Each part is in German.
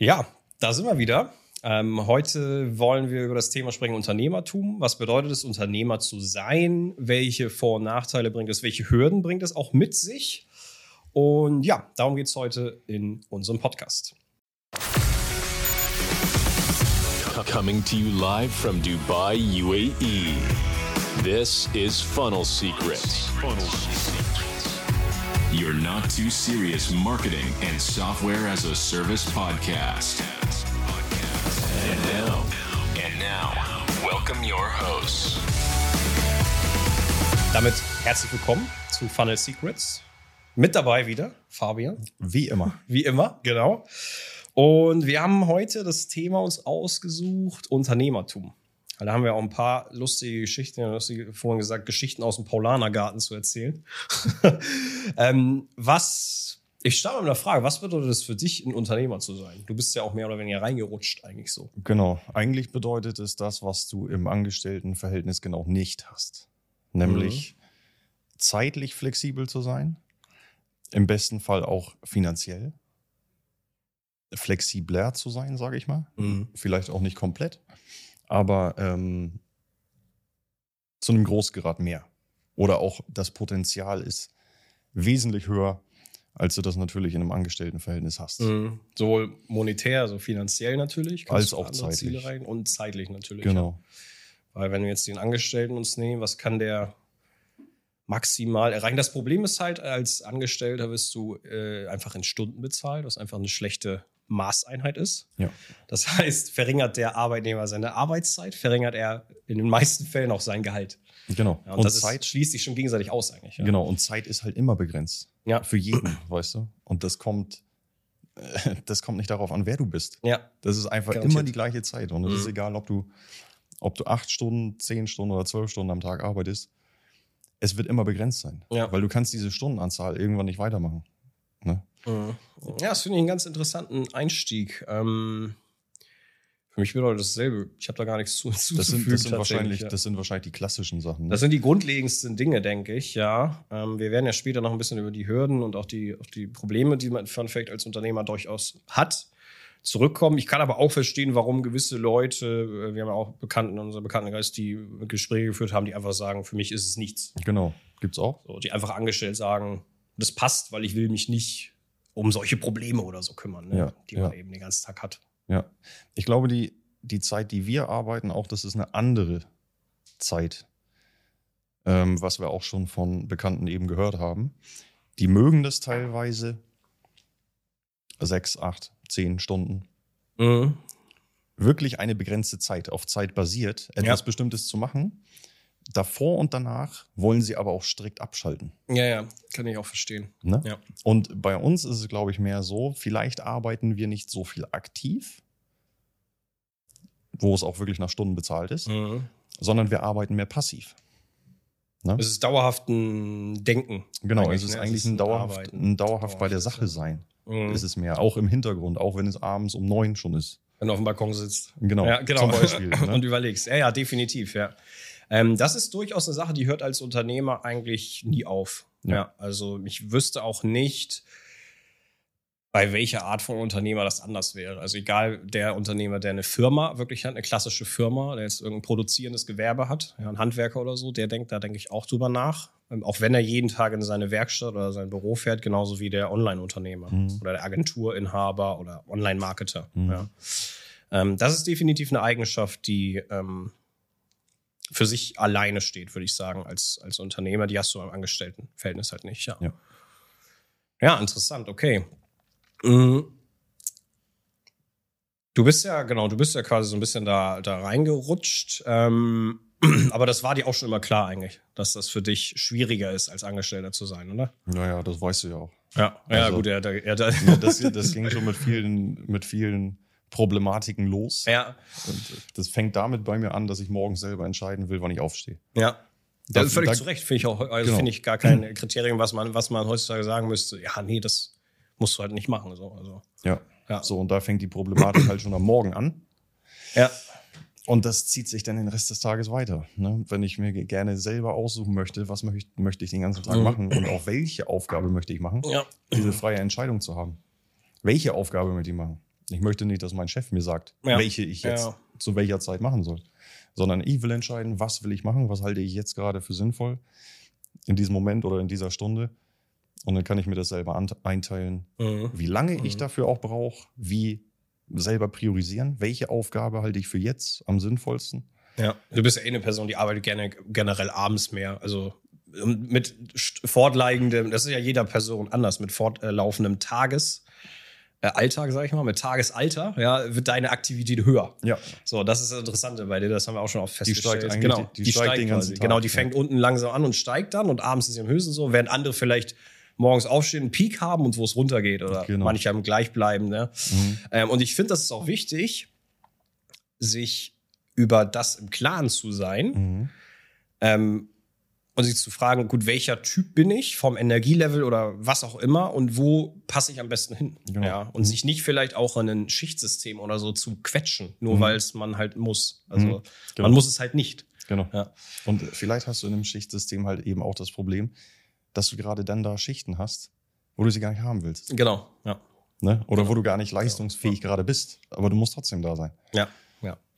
Ja, da sind wir wieder. Ähm, heute wollen wir über das Thema sprechen Unternehmertum. Was bedeutet es, Unternehmer zu sein? Welche Vor- und Nachteile bringt es? Welche Hürden bringt es auch mit sich? Und ja, darum geht es heute in unserem Podcast. Coming to you live from Dubai, UAE. This is Funnel Secrets. Funnel Secrets. Your not too serious marketing and software as a service podcast. And now, and now, welcome your hosts. Damit herzlich willkommen zu Funnel Secrets. Mit dabei wieder Fabian. Wie immer. Wie immer, genau. Und wir haben heute das Thema uns ausgesucht, Unternehmertum. Da haben wir auch ein paar lustige Geschichten, du hast vorhin gesagt, Geschichten aus dem Paulanergarten zu erzählen. ähm, was, ich starte mit einer Frage, was bedeutet es für dich, ein Unternehmer zu sein? Du bist ja auch mehr oder weniger reingerutscht eigentlich so. Genau. Eigentlich bedeutet es das, was du im Angestelltenverhältnis genau nicht hast. Nämlich mhm. zeitlich flexibel zu sein, im besten Fall auch finanziell flexibler zu sein, sage ich mal. Mhm. Vielleicht auch nicht komplett aber ähm, zu einem Großgrad mehr. Oder auch das Potenzial ist wesentlich höher, als du das natürlich in einem Angestelltenverhältnis hast. Mhm. Sowohl monetär, also finanziell natürlich, als auch zeitlich. Ziele rein und zeitlich natürlich. Genau. Ja. Weil wenn wir jetzt den Angestellten uns nehmen, was kann der maximal erreichen? Das Problem ist halt, als Angestellter wirst du äh, einfach in Stunden bezahlt, was einfach eine schlechte Maßeinheit ist. Ja. Das heißt, verringert der Arbeitnehmer seine Arbeitszeit, verringert er in den meisten Fällen auch sein Gehalt. Genau. Ja, und, und, das Zeit ist, schließt sich schon gegenseitig aus eigentlich. Ja. Genau. Und Zeit ist halt immer begrenzt. Ja. Für jeden, weißt du. Und das kommt, das kommt nicht darauf an, wer du bist. Ja. Das ist einfach Garantiert. immer die gleiche Zeit. Und es mhm. ist egal, ob du, ob du acht Stunden, zehn Stunden oder zwölf Stunden am Tag arbeitest. Es wird immer begrenzt sein. Ja. Weil du kannst diese Stundenanzahl irgendwann nicht weitermachen. Ne? Mhm. Ja, das finde ich einen ganz interessanten Einstieg. Ähm, für mich bedeutet dasselbe. Ich habe da gar nichts zu, das sind, das sind wahrscheinlich, ja. Das sind wahrscheinlich die klassischen Sachen. Ne? Das sind die grundlegendsten Dinge, denke ich, ja. Ähm, wir werden ja später noch ein bisschen über die Hürden und auch die, auch die Probleme, die man Fun Fact als Unternehmer durchaus hat, zurückkommen. Ich kann aber auch verstehen, warum gewisse Leute, äh, wir haben ja auch Bekannten in unserem Bekanntenkreis, die Gespräche geführt haben, die einfach sagen, für mich ist es nichts. Genau, gibt's auch. So, die einfach angestellt sagen, das passt, weil ich will mich nicht um solche Probleme oder so kümmern, ne? ja, die man ja. eben den ganzen Tag hat. Ja, ich glaube, die, die Zeit, die wir arbeiten, auch das ist eine andere Zeit, ähm, was wir auch schon von Bekannten eben gehört haben. Die mögen das teilweise sechs, acht, zehn Stunden. Mhm. Wirklich eine begrenzte Zeit, auf Zeit basiert, etwas ja. Bestimmtes zu machen davor und danach wollen sie aber auch strikt abschalten. Ja, ja, kann ich auch verstehen. Ne? Ja. Und bei uns ist es, glaube ich, mehr so, vielleicht arbeiten wir nicht so viel aktiv, wo es auch wirklich nach Stunden bezahlt ist, mhm. sondern wir arbeiten mehr passiv. Ne? Es ist dauerhaft ein Denken. Genau, es ist ne? eigentlich es ist ein, dauerhaft, ein dauerhaft bei der Sache sein. Mhm. Ist es mehr, auch im Hintergrund, auch wenn es abends um neun schon ist. Wenn du auf dem Balkon sitzt. Genau, ja, genau. zum Beispiel. Ne? und überlegst. Ja, ja, definitiv, ja. Ähm, das ist durchaus eine Sache, die hört als Unternehmer eigentlich nie auf. Ja. ja. also ich wüsste auch nicht, bei welcher Art von Unternehmer das anders wäre. Also egal, der Unternehmer, der eine Firma wirklich hat, eine klassische Firma, der jetzt irgendein produzierendes Gewerbe hat, ja, ein Handwerker oder so, der denkt, da denke ich auch drüber nach. Ähm, auch wenn er jeden Tag in seine Werkstatt oder sein Büro fährt, genauso wie der Online-Unternehmer mhm. oder der Agenturinhaber oder Online-Marketer. Mhm. Ja. Ähm, das ist definitiv eine Eigenschaft, die ähm, für sich alleine steht, würde ich sagen, als, als Unternehmer. Die hast du im Angestelltenverhältnis halt nicht, ja. Ja, ja interessant, okay. Mhm. Du bist ja, genau, du bist ja quasi so ein bisschen da, da reingerutscht. Ähm, aber das war dir auch schon immer klar eigentlich, dass das für dich schwieriger ist, als Angestellter zu sein, oder? Naja, das weißt du ja auch. Ja, ja also, gut, ja, ja, ja das, das ging schon mit vielen, mit vielen Problematiken los. Ja. Und das fängt damit bei mir an, dass ich morgens selber entscheiden will, wann ich aufstehe. Ja. Das ist völlig da, zu Recht, finde ich auch, also genau. finde ich gar kein Kriterium, was man, was man heutzutage sagen müsste. Ja, nee, das musst du halt nicht machen. So, also. Ja. ja. So, und da fängt die Problematik halt schon am Morgen an. Ja. Und das zieht sich dann den Rest des Tages weiter. Ne? Wenn ich mir gerne selber aussuchen möchte, was möchte, möchte ich den ganzen Tag mhm. machen und auch welche Aufgabe möchte ich machen, ja. diese freie Entscheidung zu haben. Welche Aufgabe möchte ich machen? Ich möchte nicht, dass mein Chef mir sagt, Ja. welche ich jetzt Ja. zu welcher Zeit machen soll. Sondern ich will entscheiden, was will ich machen, was halte ich jetzt gerade für sinnvoll in diesem Moment oder in dieser Stunde. Und dann kann ich mir das selber einteilen, Mhm. wie lange ich Mhm. dafür auch brauche, wie selber priorisieren, welche Aufgabe halte ich für jetzt am sinnvollsten. Ja, du bist ja eh eine Person, die arbeitet gerne generell abends mehr. Also ähm, mit fortlaufendem, das ist ja jeder Person anders, mit fortlaufendem Tages, Alltag, sag ich mal, mit Tagesalter, ja, wird deine Aktivität höher. Ja, So, das ist das Interessante bei dir, das haben wir auch schon oft Die festgestellt. steigt eigentlich- genau, die- die steigt den ganzen quasi. Tag, Genau, die ja. fängt unten langsam an und steigt dann und abends ist sie am höchsten so, während andere vielleicht morgens aufstehen, einen Peak haben und wo es runtergeht oder Genau. manche haben gleich bleiben. Ne? Mhm. Ähm, und ich finde, das ist auch wichtig, sich über das im Klaren zu sein Mhm. ähm, und sich zu fragen, gut, welcher Typ bin ich vom Energielevel oder was auch immer und wo passe ich am besten hin? Genau. Ja, und sich nicht vielleicht auch in ein Schichtsystem oder so zu quetschen, nur Mhm. weil es man halt muss. Also Mhm. Genau. man muss es halt nicht. Genau. Ja. Und vielleicht hast du in einem Schichtsystem halt eben auch das Problem, dass du gerade dann da Schichten hast, wo du sie gar nicht haben willst. Genau, ja. Ne? Oder wo du gar nicht leistungsfähig gerade bist. Aber du musst trotzdem da sein. Ja, ja.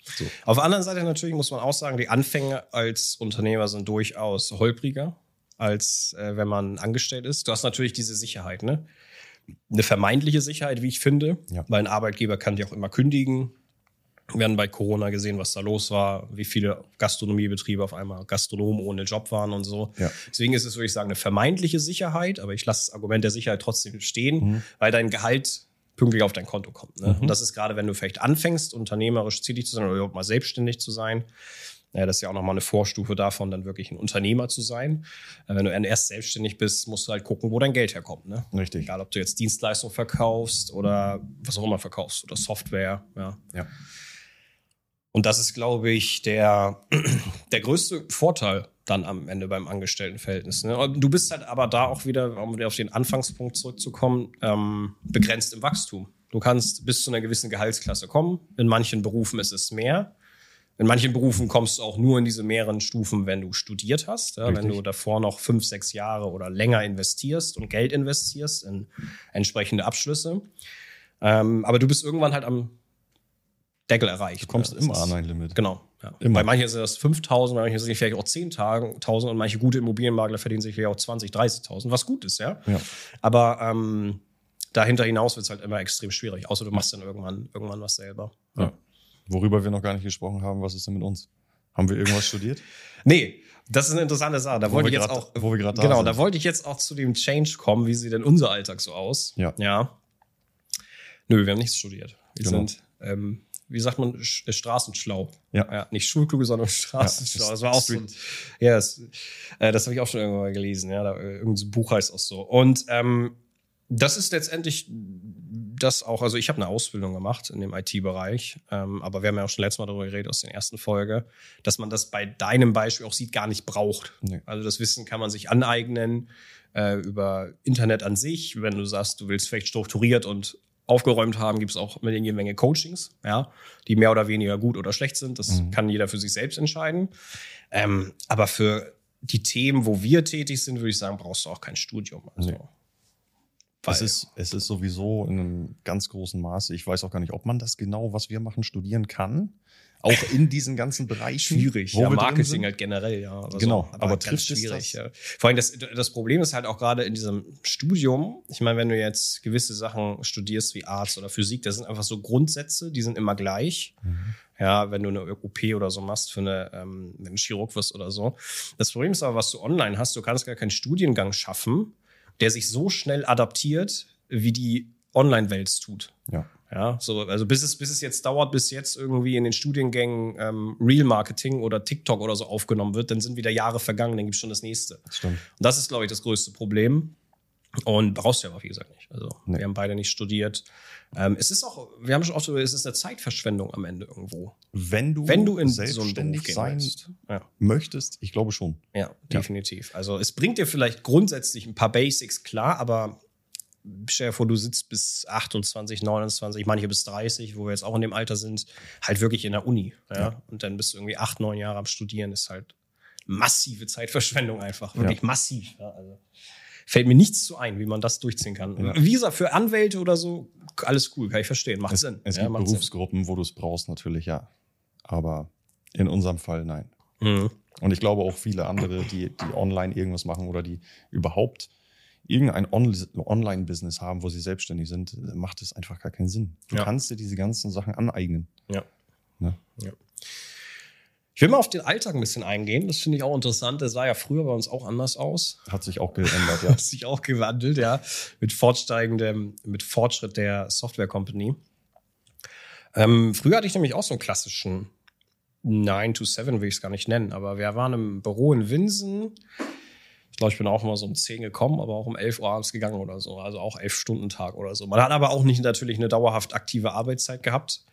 So. Auf der anderen Seite natürlich muss man auch sagen, die Anfänge als Unternehmer sind durchaus holpriger, als äh, wenn man angestellt ist. Du hast natürlich diese Sicherheit, ne? Eine vermeintliche Sicherheit, wie ich finde, Ja. weil ein Arbeitgeber kann dich auch immer kündigen. Wir haben bei Corona gesehen, was da los war, wie viele Gastronomiebetriebe auf einmal Gastronomen ohne Job waren und so. Ja. Deswegen ist es, würde ich sagen, eine vermeintliche Sicherheit, aber ich lasse das Argument der Sicherheit trotzdem stehen, Mhm. weil dein Gehalt pünktlich auf dein Konto kommt. Ne? Mhm. Und das ist gerade, wenn du vielleicht anfängst, unternehmerisch tätig zu sein oder überhaupt mal selbstständig zu sein. Ja, das ist ja auch nochmal eine Vorstufe davon, dann wirklich ein Unternehmer zu sein. Äh, Wenn du erst selbstständig bist, musst du halt gucken, wo dein Geld herkommt. Ne? Richtig. Egal, ob du jetzt Dienstleistungen verkaufst oder was auch immer verkaufst oder Software. Ja. Ja. Und das ist, glaube ich, der, der größte Vorteil dann am Ende beim Angestelltenverhältnis. Ne? Du bist halt aber da auch wieder, um wieder auf den Anfangspunkt zurückzukommen, ähm, begrenzt im Wachstum. Du kannst bis zu einer gewissen Gehaltsklasse kommen. In manchen Berufen ist es mehr. In manchen Berufen kommst du auch nur in diese mehreren Stufen, wenn du studiert hast. Ja, wenn du davor noch fünf, sechs Jahre oder länger investierst und Geld investierst in entsprechende Abschlüsse. Ähm, aber du bist irgendwann halt am Deckel erreicht. Du kommst ne? immer an ein Limit. Genau. Ja. Bei manchen sind das 5.000, bei manchen sind es vielleicht auch 10.000 und manche gute Immobilienmakler verdienen sich vielleicht auch 20.000, 30.000, was gut ist, ja. Ja. Aber ähm, dahinter hinaus wird es halt immer extrem schwierig, außer du machst dann irgendwann, irgendwann was selber. Ja. Worüber wir noch gar nicht gesprochen haben, was ist denn mit uns? Haben wir irgendwas studiert? Nee, das ist eine interessante Sache. Da Wo wollte wir ich jetzt grad- auch. wo wir grad da Genau, sind. da wollte ich jetzt auch zu dem Change kommen. Wie sieht denn unser Alltag so aus? Ja. Ja. Nö, wir haben nichts studiert. Wir Genau. sind, ähm, wie sagt man, sch äh, straßenschlau. Ja. ja. Nicht schulklug, sondern straßenschlau. Ja, das war auch so. Ja, das, äh, das habe ich auch schon irgendwann mal gelesen. Ja, da, äh, irgendein Buch heißt auch so. Und ähm, das ist letztendlich das auch, also ich habe eine Ausbildung gemacht in dem IT-Bereich, ähm, aber wir haben ja auch schon letztes Mal darüber geredet aus der ersten Folge, dass man das bei deinem Beispiel auch sieht, gar nicht braucht. Nee. Also das Wissen kann man sich aneignen äh, über Internet an sich. Wenn du sagst, du willst vielleicht strukturiert und aufgeräumt haben, gibt es auch mit jede Menge Coachings, ja, die mehr oder weniger gut oder schlecht sind. Das Mhm. kann jeder für sich selbst entscheiden. Ähm, aber für die Themen, wo wir tätig sind, würde ich sagen, brauchst du auch kein Studium. Also, Nee. Es ist, es ist sowieso in einem ganz großen Maße, ich weiß auch gar nicht, ob man das genau, was wir machen, studieren kann. Auch in diesen ganzen Bereichen. schwierig. wo Ja, Marketing halt generell, ja. Aber Genau, so, aber ganz trifft schwierig. Ja. Vor allem das, das Problem ist halt auch gerade in diesem Studium, ich meine, wenn du jetzt gewisse Sachen studierst wie Arzt oder Physik, das sind einfach so Grundsätze, die sind immer gleich. Mhm. Ja, wenn du eine OP oder so machst für eine, ähm, du Chirurg wirst oder so. Das Problem ist aber, was du online hast, du kannst gar keinen Studiengang schaffen, der sich so schnell adaptiert, wie die Online-Welt es tut. Ja. Ja, so, also bis es, bis es jetzt dauert, bis jetzt irgendwie in den Studiengängen ähm, Real Marketing oder TikTok oder so aufgenommen wird, dann sind wieder Jahre vergangen, dann gibt's schon das nächste. Und Stimmt. das ist, glaube ich, das größte Problem. Und brauchst du ja aber, wie gesagt, nicht. Also, Nee. wir haben beide nicht studiert. Ähm, es ist auch, wir haben schon oft, es ist eine Zeitverschwendung am Ende irgendwo. Wenn du, Wenn du in so selbstständig gehen sein. Ja. möchtest, ich glaube schon. Ja, definitiv. Also es bringt dir vielleicht grundsätzlich ein paar Basics klar, aber stell dir vor, du sitzt bis 28, 29, manche bis 30, wo wir jetzt auch in dem Alter sind, halt wirklich in der Uni. Ja? Ja. Und dann bist du irgendwie acht, neun Jahre am Studieren, ist halt massive Zeitverschwendung einfach. Wirklich massiv. Ja? Also fällt mir nichts zu ein, wie man das durchziehen kann. Ja. Visa für Anwälte oder so, alles cool, kann ich verstehen, macht Es, Sinn. es Ja, gibt macht Sinn. Berufsgruppen, wo du es brauchst, natürlich, ja. Aber in unserem Fall nein. Mhm. Und ich glaube auch viele andere, die, die online irgendwas machen oder die überhaupt irgendein On Online-Business haben, wo sie selbstständig sind, macht es einfach gar keinen Sinn. Du Ja. kannst dir diese ganzen Sachen aneignen. Ja. Ne? ja. Ich will mal auf den Alltag ein bisschen eingehen. Das finde ich auch interessant. Der sah ja früher bei uns auch anders aus. Hat sich auch geändert, ja. Hat sich auch gewandelt, ja. Mit fortsteigendem, mit Fortschritt der Software Company. Ähm, früher hatte ich nämlich auch so einen klassischen 9 to 7, will ich es gar nicht nennen, aber wir waren im Büro in Winsen. Ich glaube, ich bin auch mal so um 10 gekommen, aber auch um 11 Uhr abends gegangen oder so. Also auch 11 Stunden Tag oder so. Man hat aber auch nicht natürlich eine dauerhaft aktive Arbeitszeit gehabt.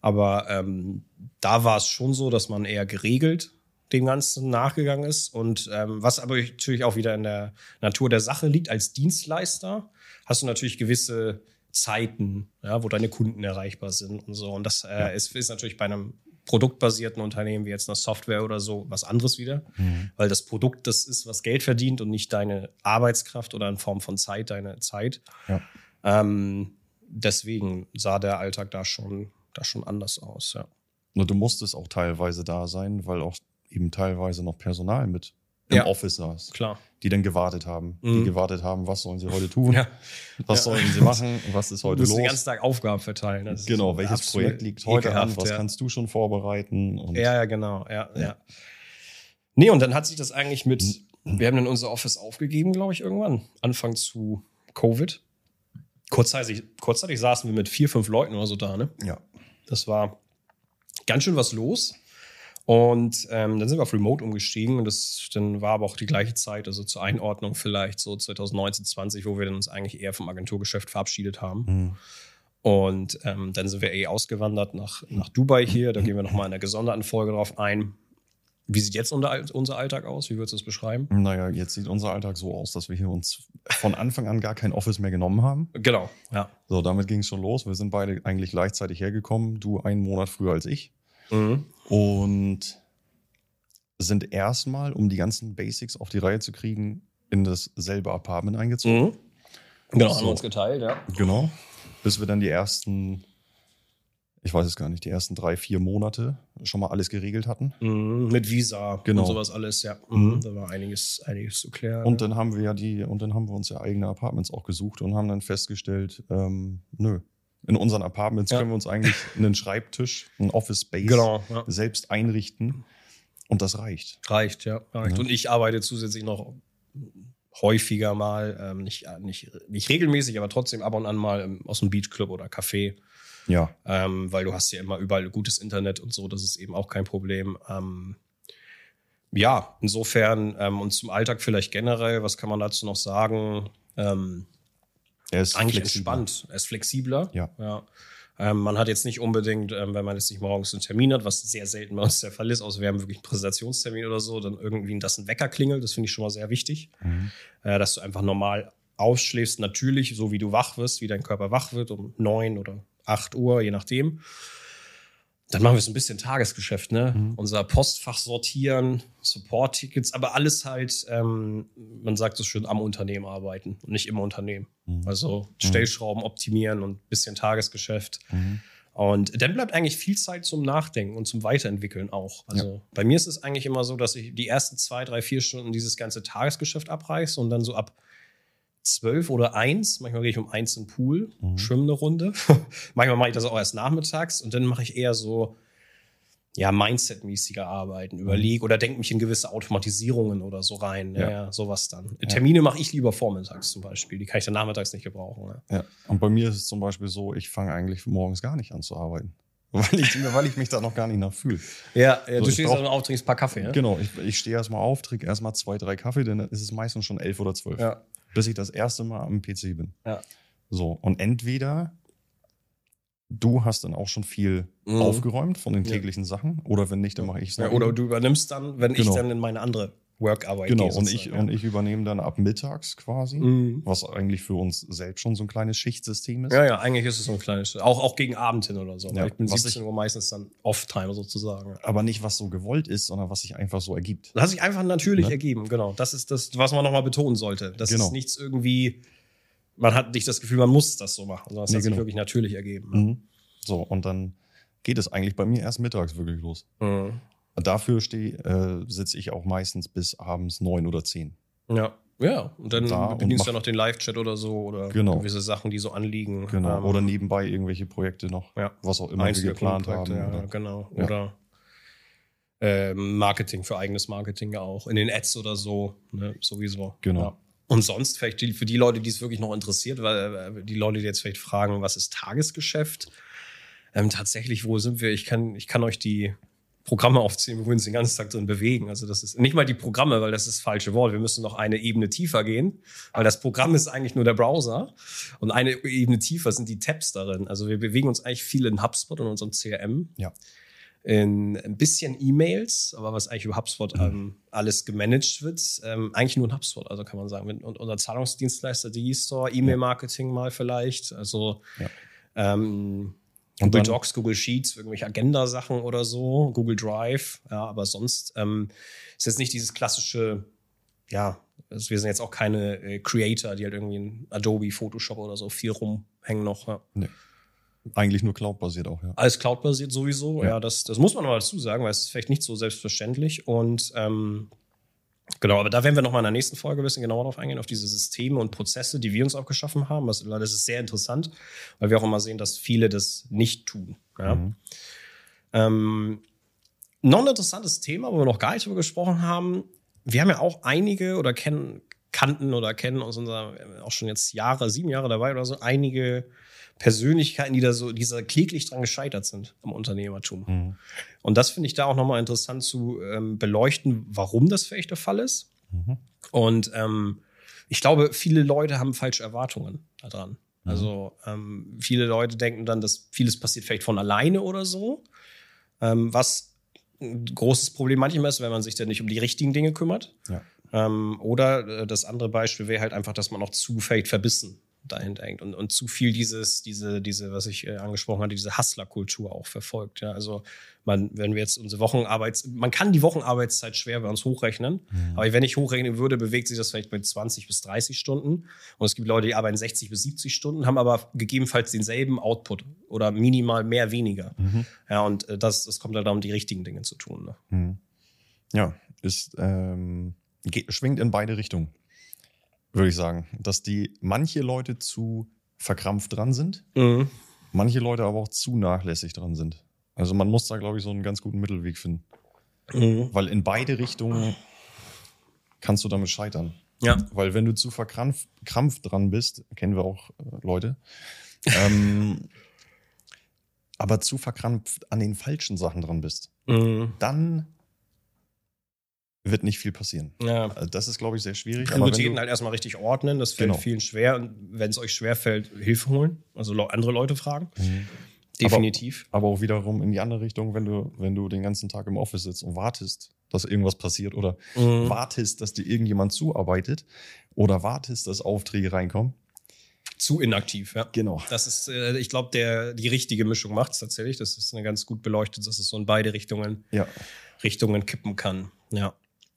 Aber ähm, da war es schon so, dass man eher geregelt dem Ganzen nachgegangen ist. Und ähm, was aber natürlich auch wieder in der Natur der Sache liegt, als Dienstleister hast du natürlich gewisse Zeiten, ja, wo deine Kunden erreichbar sind und so. Und das äh, ist, ist natürlich bei einem produktbasierten Unternehmen wie jetzt eine Software oder so was anderes wieder, Mhm. weil das Produkt das ist, was Geld verdient und nicht deine Arbeitskraft oder in Form von Zeit, deine Zeit. Ja. Ähm, deswegen sah der Alltag da schon, da schon anders aus, ja. Du musstest auch teilweise da sein, weil auch eben teilweise noch Personal mit im Ja. Office saß, Klar. die dann gewartet haben. Mhm. Die gewartet haben, was sollen sie heute tun? Ja. Was Ja. sollen sie machen? Was ist Du heute musst los? den ganzen Tag Aufgaben verteilen. Das ist Genau, welches Projekt liegt heute an? Was kannst du schon vorbereiten? Und Ja, ja, genau. Ja, ja. Nee, und dann hat sich das eigentlich mit, wir haben dann unser Office aufgegeben, glaube ich, irgendwann, Anfang zu Covid. Kurzzeitig, kurzzeitig saßen wir mit vier, fünf Leuten oder so da, ne? ja. Das war ganz schön was los. Und ähm, dann sind wir auf Remote umgestiegen und das dann war aber auch die gleiche Zeit, also zur Einordnung vielleicht so 2019, 20, wo wir dann uns eigentlich eher vom Agenturgeschäft verabschiedet haben. Mhm. Und ähm, dann sind wir eh ausgewandert nach, nach Dubai hier. Da gehen wir nochmal in einer gesonderten Folge drauf ein. Wie sieht jetzt unser, unser Alltag aus? Wie würdest du es beschreiben? Naja, jetzt sieht unser Alltag so aus, dass wir hier uns von Anfang an gar kein Office mehr genommen haben. Genau, ja. So, damit ging es schon los. Wir sind beide eigentlich gleichzeitig hergekommen. Du einen Monat früher als ich. Mhm. Und sind erstmal, um die ganzen Basics auf die Reihe zu kriegen, in dasselbe Apartment eingezogen. Mhm. Genau, So. haben wir uns geteilt, ja. Genau. Bis wir dann die ersten, ich weiß es gar nicht, die ersten drei, vier Monate schon mal alles geregelt hatten. Mhm. Mit Visa Genau. und sowas alles, ja. Mhm. Mhm. Da war einiges, einiges zu klären. Und dann haben wir ja die, und dann haben wir uns ja eigene Apartments auch gesucht und haben dann festgestellt, ähm, nö. In unseren Apartments Ja. können wir uns eigentlich einen Schreibtisch, ein Office Space genau, ja. selbst einrichten. Und das reicht. Reicht, ja. Reicht. Und ich arbeite zusätzlich noch häufiger mal, ähm, nicht, nicht, nicht regelmäßig, aber trotzdem ab und an mal ähm, aus dem Beachclub oder Café. Ja. ähm, weil du hast ja immer überall gutes Internet und so, das ist eben auch kein Problem. Ähm, ja, insofern ähm, und zum Alltag vielleicht generell, was kann man dazu noch sagen? Ähm, Er ist eigentlich flexibel. entspannt, er ist flexibler. Ja. ja. Ähm, man hat jetzt nicht unbedingt, ähm, wenn man jetzt nicht morgens einen Termin hat, was sehr selten bei uns der Fall ist, außer wir haben wirklich einen Präsentationstermin oder so, dann irgendwie, dass ein Wecker klingelt, das finde ich schon mal sehr wichtig Mhm. äh, dass du einfach normal ausschläfst, natürlich, so wie du wach wirst, wie dein Körper wach wird, um neun oder acht Uhr, je nachdem. Dann machen wir so ein bisschen Tagesgeschäft, ne? Mhm. Unser Postfach sortieren, Support-Tickets, aber alles halt, ähm, man sagt es schön, am Unternehmen arbeiten und nicht im Unternehmen. Mhm. Also Stellschrauben optimieren und ein bisschen Tagesgeschäft. Mhm. Und dann bleibt eigentlich viel Zeit zum Nachdenken und zum Weiterentwickeln auch. Also bei mir ist es eigentlich immer so, dass ich die ersten zwei, drei, vier Stunden dieses ganze Tagesgeschäft abreiße und dann so ab zwölf oder eins, manchmal gehe ich um eins in den Pool, Mhm. schwimme eine Runde. manchmal mache ich das auch erst nachmittags und dann mache ich eher so ja, Mindset-mäßiger arbeiten, überlege oder denke mich in gewisse Automatisierungen oder so rein. Ja, Ja. ja sowas dann. Termine mache ich lieber vormittags zum Beispiel. Die kann ich dann nachmittags nicht gebrauchen. Ja. Ja. Und bei mir ist es zum Beispiel so, ich fange eigentlich morgens gar nicht an zu arbeiten. Weil ich, weil ich mich da noch gar nicht nach fühle. Ja, ja So, du stehst brauch- dann auf, trinkst ein paar Kaffee, ja? Genau, ich, ich stehe erstmal auf, trinke erstmal zwei, drei Kaffee, dann ist es meistens schon elf oder zwölf. Ja. Bis ich das erste Mal am PC bin. Ja. So, und entweder du hast dann auch schon viel Mhm. aufgeräumt von den Ja. täglichen Sachen, oder wenn nicht, dann mache ich es Ja, oder du übernimmst dann, wenn Genau. ich dann in meine andere Workarbeit. Genau, und ich, sozusagen, und ich übernehme dann ab mittags quasi, Mhm. was eigentlich für uns selbst schon so ein kleines Schichtsystem ist. Ja, ja, eigentlich ist es so ein kleines, auch, auch gegen Abend hin oder so. Ja, ich bin was 17 Uhr meistens dann Off-Time sozusagen. Aber nicht, was so gewollt ist, sondern was sich einfach so ergibt. Das hat sich einfach natürlich Ne? ergeben, genau. Das ist das, was man nochmal betonen sollte. Das Genau. ist nichts irgendwie, man hat nicht das Gefühl, man muss das so machen, sondern es Nee, hat sich genau. wirklich natürlich ergeben. Mhm. So, und dann geht es eigentlich bei mir erst mittags wirklich los. Mhm. Dafür steh, äh, sitze ich auch meistens bis abends neun oder zehn. Ja. Ja, und dann Da bedienst du ja noch den Live-Chat oder so oder Genau. gewisse Sachen, die so anliegen. Genau. Ähm, oder nebenbei irgendwelche Projekte noch, Ja. was auch immer wir einzelne geplant haben. Ja, oder- genau. Ja. Oder ähm, Marketing für eigenes Marketing ja auch. In den Ads oder so, ne, sowieso. Genau. Ja. Und sonst vielleicht die, für die Leute, die es wirklich noch interessiert, weil äh, die Leute, die jetzt vielleicht fragen, was ist Tagesgeschäft? Ähm, tatsächlich, wo sind wir? Ich kann, ich kann euch die Programme aufzählen, wo wir uns den ganzen Tag drin bewegen. Also das ist nicht mal die Programme, weil das ist das falsche Wort. Wir müssen noch eine Ebene tiefer gehen, weil das Programm ist eigentlich nur der Browser und eine Ebene tiefer sind die Tabs darin. Also wir bewegen uns eigentlich viel in HubSpot und unserem CRM. Ja. In ein bisschen E-Mails, aber was eigentlich über HubSpot ähm, alles gemanagt wird, ähm, eigentlich nur in HubSpot, also kann man sagen. Und unser Zahlungsdienstleister Digistore, E-Mail-Marketing mal vielleicht, also Ja. ähm, Google dann- Docs, Google Sheets, irgendwelche Agenda-Sachen oder so, Google Drive, ja, aber sonst ähm, ist jetzt nicht dieses klassische, ja, also wir sind jetzt auch keine äh, Creator, die halt irgendwie in Adobe, Photoshop oder so viel rumhängen noch. Ja. Eigentlich nur Cloud-basiert auch, ja. Alles Cloud-basiert sowieso, ja, Ja. das, das muss man noch dazu sagen, weil es ist vielleicht nicht so selbstverständlich und ähm, Genau, aber da werden wir noch mal in der nächsten Folge ein bisschen genauer drauf eingehen, auf diese Systeme und Prozesse, die wir uns auch geschaffen haben. Das, das ist sehr interessant, weil wir auch immer sehen, dass viele das nicht tun. Ja? Mhm. Ähm, noch ein interessantes Thema, wo wir noch gar nicht drüber gesprochen haben. Wir haben ja auch einige oder kennen, kannten oder kennen aus unserer, auch schon jetzt Jahre, sieben Jahre dabei oder so, einige Persönlichkeiten, die da so, die da kläglich dran gescheitert sind am Unternehmertum. Mhm. Und das finde ich da auch nochmal interessant zu ähm, beleuchten, warum das vielleicht der Fall ist. Mhm. Und ähm, ich glaube, viele Leute haben falsche Erwartungen daran. Mhm. Also ähm, viele Leute denken dann, dass vieles passiert vielleicht von alleine oder so. Ähm, was ein großes Problem manchmal ist, wenn man sich dann nicht um die richtigen Dinge kümmert. Ja. Ähm, oder äh, das andere Beispiel wäre halt einfach, dass man auch zu vielleicht verbissen dahinter hängt und, und zu viel dieses, diese, diese, was ich äh, angesprochen hatte, diese Hustler-Kultur auch verfolgt. Ja, also man, wenn wir jetzt unsere Wochenarbeits, man kann die Wochenarbeitszeit schwer bei uns hochrechnen, Mhm. aber wenn ich hochrechnen würde, bewegt sich das vielleicht mit 20 bis 30 Stunden. Und es gibt Leute, die arbeiten 60 bis 70 Stunden, haben aber gegebenenfalls denselben Output oder minimal mehr weniger. Mhm. Ja, und äh, das, das kommt halt darum, die richtigen Dinge zu tun. Ne? Mhm. Ja, ist, ähm, geht, schwingt in beide Richtungen, würde ich sagen. Dass die manche Leute zu verkrampft dran sind, Mhm. manche Leute aber auch zu nachlässig dran sind. Also man muss da, glaube ich, so einen ganz guten Mittelweg finden. Mhm. Weil in beide Richtungen kannst du damit scheitern. Ja. Weil wenn du zu verkrampft krampft dran bist, kennen wir auch äh, Leute, ähm, aber zu verkrampft an den falschen Sachen dran bist, Mhm. dann wird nicht viel passieren. Ja. Also das ist, glaube ich, sehr schwierig. aber Prioritäten halt erstmal richtig ordnen, das fällt Genau. vielen schwer. Und wenn es euch schwer fällt, Hilfe holen. Also andere Leute fragen. Mhm. Definitiv. aber auch wiederum in die andere Richtung, wenn du, wenn du den ganzen Tag im Office sitzt und wartest, dass irgendwas passiert oder Mhm. wartest, dass dir irgendjemand zuarbeitet oder wartest, dass Aufträge reinkommen. Zu inaktiv, ja. Genau. Das ist, äh, ich glaube, der die richtige Mischung macht es tatsächlich. Das ist eine ganz gut beleuchtet, dass es so in beide Richtungen, Ja. Richtungen kippen kann. Ja.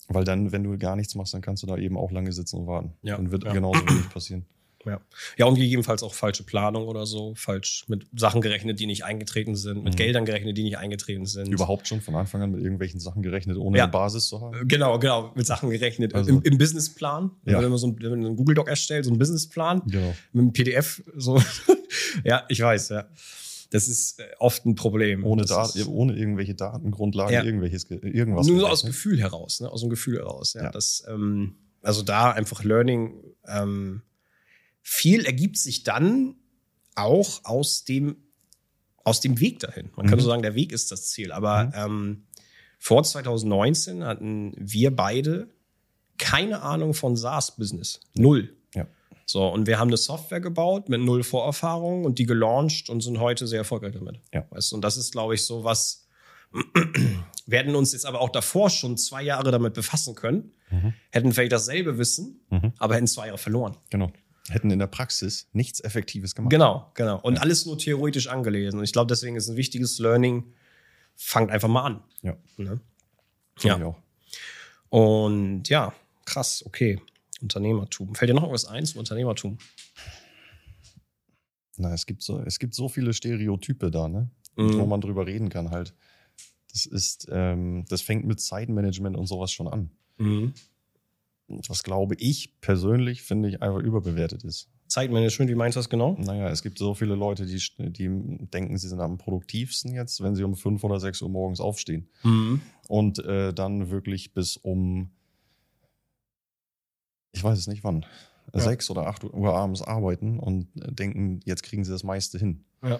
Weil dann, wenn du gar nichts machst, dann kannst du da eben auch lange sitzen und warten. Ja, Dann wird ja. genauso wenig passieren. Ja. ja, und gegebenenfalls auch falsche Planung oder so, falsch mit Sachen gerechnet, die nicht eingetreten sind, mit Mhm. Geldern gerechnet, die nicht eingetreten sind. Überhaupt schon von Anfang an mit irgendwelchen Sachen gerechnet, ohne Ja. eine Basis zu haben. Äh, Genau, genau, mit Sachen gerechnet. Also- Im, Im Businessplan. Ja. Wenn man so ein, wenn man einen Google Doc erstellt, so einen Businessplan Genau. mit einem PDF, so. ja, ich weiß, ja. Das ist äh, oft ein Problem. Ohne, das Dat ist, ohne irgendwelche Datengrundlagen, Ja. irgendwelches, ge- irgendwas. Nur aus. Gefühl heraus, ne? aus dem Gefühl heraus. Ja, Ja. Das, ähm, also da einfach Learning. Ähm, viel ergibt sich dann auch aus dem, aus dem Weg dahin. Man Mhm. könnte so sagen, der Weg ist das Ziel. Aber Mhm. ähm, vor 2019 hatten wir beide keine Ahnung von SaaS-Business. Null. Ja. So, und wir haben eine Software gebaut mit null Vorerfahrung und die gelauncht und sind heute sehr erfolgreich damit. Ja. Weißt und das ist, glaube ich, so was, werden uns jetzt aber auch davor schon zwei Jahre damit befassen können, Mhm. hätten vielleicht dasselbe Wissen, Mhm. aber hätten zwei Jahre verloren. Genau. Hätten in der Praxis nichts Effektives gemacht. Genau, genau. Und alles nur theoretisch angelesen. Und ich glaube, deswegen ist ein wichtiges Learning, fangt einfach mal an. Ja, Ne? Ja. Und ja, krass, okay. Unternehmertum. Fällt dir noch irgendwas ein zum Unternehmertum? Na, es gibt so, es gibt so viele Stereotype da, ne? Mhm. Wo man drüber reden kann halt. Das ist, ähm, das fängt mit Zeitmanagement und sowas schon an. Mhm. Was glaube ich persönlich, finde ich, einfach überbewertet ist. Zeitmanagement, wie meinst du das genau? Naja, es gibt so viele Leute, die, die denken, sie sind am produktivsten jetzt, wenn sie um fünf oder sechs Uhr morgens aufstehen. Mhm. Und äh, dann wirklich bis um, ich weiß es nicht wann, Ja. sechs oder acht Uhr abends arbeiten und denken, jetzt kriegen sie das meiste hin. Ja.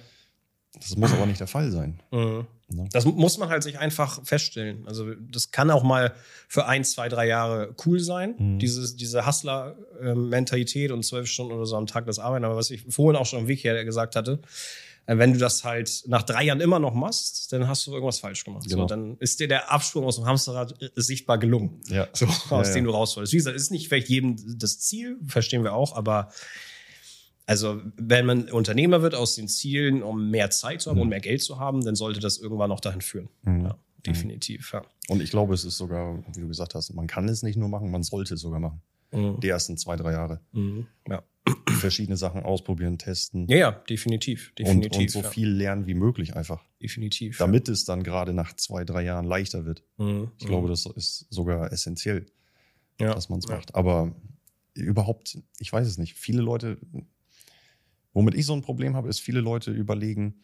Das muss aber nicht der Fall sein. Mhm. Ne? Das muss man halt sich einfach feststellen. Also das kann auch mal für ein, zwei, drei Jahre cool sein, Mhm. Dieses, diese Hustler-Mentalität und zwölf Stunden oder so am Tag das Arbeiten. Aber was ich vorhin auch schon am Weg her gesagt hatte, äh, wenn du das halt nach drei Jahren immer noch machst, dann hast du irgendwas falsch gemacht. Genau. So, dann ist dir der Absprung aus dem Hamsterrad äh, sichtbar gelungen. Ja. So, aus ja. dem du raus wolltest. Wie gesagt, ist nicht vielleicht jedem das Ziel, verstehen wir auch, aber also, wenn man Unternehmer wird aus den Zielen, um mehr Zeit zu haben Mhm. und mehr Geld zu haben, dann sollte das irgendwann noch dahin führen. Mhm. Ja, definitiv, ja. Und ich glaube, es ist sogar, wie du gesagt hast, man kann es nicht nur machen, man sollte es sogar machen. Mhm. Die ersten zwei, drei Jahre. Mhm. Ja. Verschiedene Sachen ausprobieren, testen. ja, ja, definitiv, und, definitiv. und so ja. viel lernen wie möglich einfach. Definitiv. Damit es dann gerade nach zwei, drei Jahren leichter wird. ja. Mhm. Ich glaube, das ist sogar essentiell, ja. dass man es ja. macht. Aber überhaupt, ich weiß es nicht. Viele Leute, womit ich so ein Problem habe, ist, viele Leute überlegen,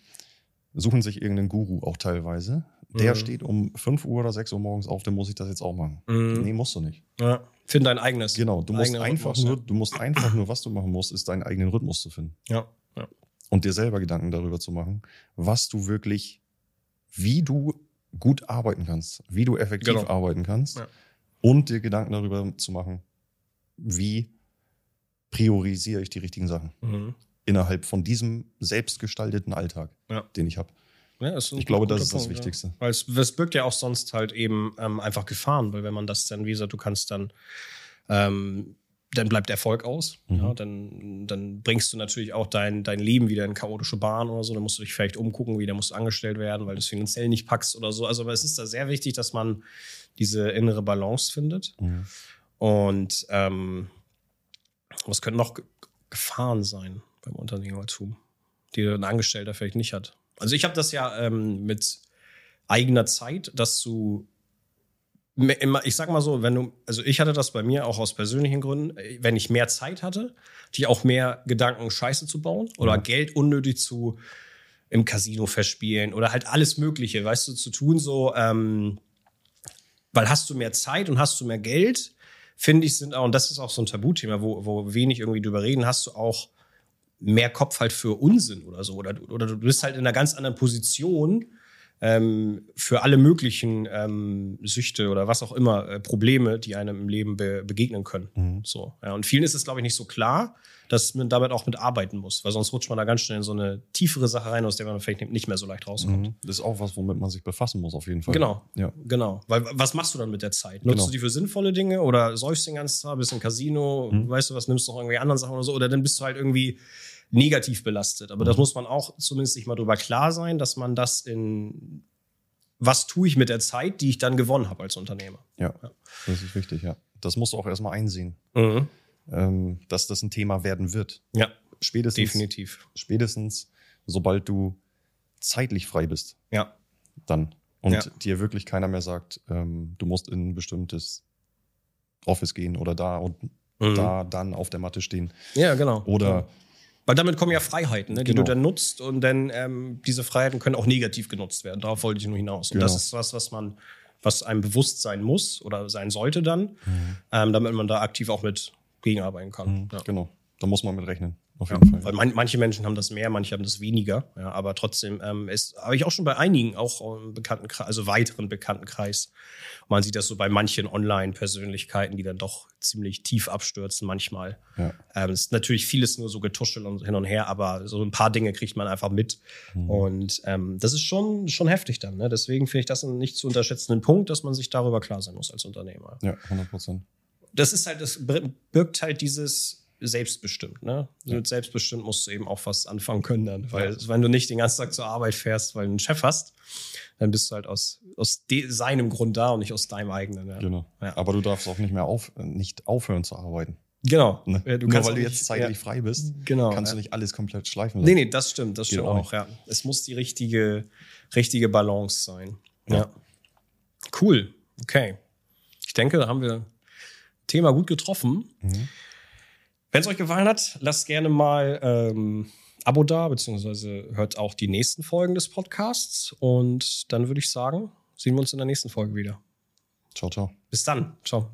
suchen sich irgendeinen Guru auch teilweise. Der Mhm. steht um 5 Uhr oder 6 Uhr morgens auf, dann muss ich das jetzt auch machen. Mhm. Nee, musst du nicht. Ja. Find dein eigenes. Genau, du musst einfach Rhythmus, nur, du musst einfach nur, was du machen musst, ist deinen eigenen Rhythmus zu finden. Ja. ja. Und dir selber Gedanken darüber zu machen, was du wirklich, wie du gut arbeiten kannst, wie du effektiv Genau. arbeiten kannst Ja. und dir Gedanken darüber zu machen, wie priorisiere ich die richtigen Sachen Mhm. innerhalb von diesem selbstgestalteten Alltag, Ja. den ich habe. Ja, Ich glaube, das ist das Punkt, Wichtigste. Ja. Weil es, es birgt ja auch sonst halt eben ähm, einfach Gefahren, weil wenn man das dann, wie gesagt, du kannst dann, ähm, dann bleibt Erfolg aus. Mhm. Ja, dann, dann bringst du natürlich auch dein, dein Leben wieder in chaotische Bahn oder so. Dann musst du dich vielleicht umgucken, wieder musst du angestellt werden, weil du es finanziell nicht packst oder so. Also, aber es ist da sehr wichtig, dass man diese innere Balance findet. Mhm. Und ähm, was könnten noch Ge- Gefahren sein beim Unternehmertum, die ein Angestellter vielleicht nicht hat? Also ich habe das ja ähm, mit eigener Zeit, dass du me- immer, ich sag mal so, wenn du, also ich hatte das bei mir auch aus persönlichen Gründen, äh, wenn ich mehr Zeit hatte, ich auch mehr Gedanken, Scheiße zu bauen oder Ja. Geld unnötig zu im Casino verspielen oder halt alles Mögliche, weißt du, zu tun so, ähm, weil hast du mehr Zeit und hast du mehr Geld, finde ich, sind auch, und das ist auch so ein Tabuthema, wo, wo wenig irgendwie drüber reden, hast du auch mehr Kopf halt für Unsinn oder so. Oder, du- oder du bist halt in einer ganz anderen Position ähm, für alle möglichen ähm, Süchte oder was auch immer, äh, Probleme, die einem im Leben be begegnen können. Mhm. So, ja. Und vielen ist es, glaube ich, nicht so klar, dass man damit auch mit arbeiten muss, weil sonst rutscht man da ganz schnell in so eine tiefere Sache rein, aus der man vielleicht nicht mehr so leicht rauskommt. Mhm. Das ist auch was, womit man sich befassen muss, auf jeden Fall. Genau. Ja. Genau. Weil was machst du dann mit der Zeit? Nutzt Genau. du die für sinnvolle Dinge oder säufst den ganzen Tag, bist im Casino, Mhm. weißt du was, nimmst noch irgendwie andere Sachen oder so, oder dann bist du halt irgendwie negativ belastet. Aber das Mhm. muss man auch zumindest sich mal drüber klar sein, dass man das in was tue ich mit der Zeit, die ich dann gewonnen habe als Unternehmer. Ja, das ist wichtig, ja. Das musst du auch erstmal einsehen, Mhm. ähm, dass das ein Thema werden wird. Ja, Spätestens, definitiv. spätestens, sobald du zeitlich frei bist, Ja. dann. Und Ja. dir wirklich keiner mehr sagt, ähm, du musst in ein bestimmtes Office gehen oder da und Mhm. da dann auf der Matte stehen. Ja, genau. Oder Weil damit kommen ja Freiheiten, ne, die Genau. du dann nutzt und dann ähm, diese Freiheiten können auch negativ genutzt werden. Darauf wollte ich nur hinaus. Und Genau. das ist was, was man, was einem bewusst sein muss oder sein sollte dann, Mhm. ähm, damit man da aktiv auch mit gegenarbeiten kann. Mhm, Ja. Genau, da muss man mit rechnen. auf jeden ja, Fall. Weil man, manche Menschen haben das mehr, manche haben das weniger. Ja, aber trotzdem ähm, ist, habe ich auch schon bei einigen, auch im Bekanntenkreis, also weiteren Bekanntenkreis. Man sieht das so bei manchen Online-Persönlichkeiten, die dann doch ziemlich tief abstürzen manchmal. Ja. Ähm, es ist natürlich vieles nur so getuschelt und hin und her, aber so ein paar Dinge kriegt man einfach mit. Mhm. Und ähm, das ist schon, schon heftig dann. Ne? Deswegen finde ich das einen nicht zu unterschätzenden Punkt, dass man sich darüber klar sein muss als Unternehmer. Ja, 100 Prozent. Das ist halt, das birgt halt dieses selbstbestimmt, ne? Ja. Mit selbstbestimmt musst du eben auch was anfangen können dann. Weil wenn du nicht den ganzen Tag zur Arbeit fährst, weil du einen Chef hast, dann bist du halt aus, aus seinem Grund da und nicht aus deinem eigenen. Ja. Genau. Ja. Aber du darfst auch nicht mehr auf, nicht aufhören zu arbeiten. Genau. Ne? Ja, du Nur weil du jetzt zeitlich ja. frei bist, Genau. kannst ja. du nicht alles komplett schleifen Nee, lassen. nee, das stimmt, das Geht stimmt auch auch, ja. Es muss die richtige, richtige Balance sein. Ja. Ja. Cool. Okay. Ich denke, da haben wir Thema gut getroffen. Mhm. Wenn es euch gefallen hat, lasst gerne mal ähm, Abo da, beziehungsweise hört auch die nächsten Folgen des Podcasts. Und dann würde ich sagen, sehen wir uns in der nächsten Folge wieder. Ciao, ciao. Bis dann. Ciao.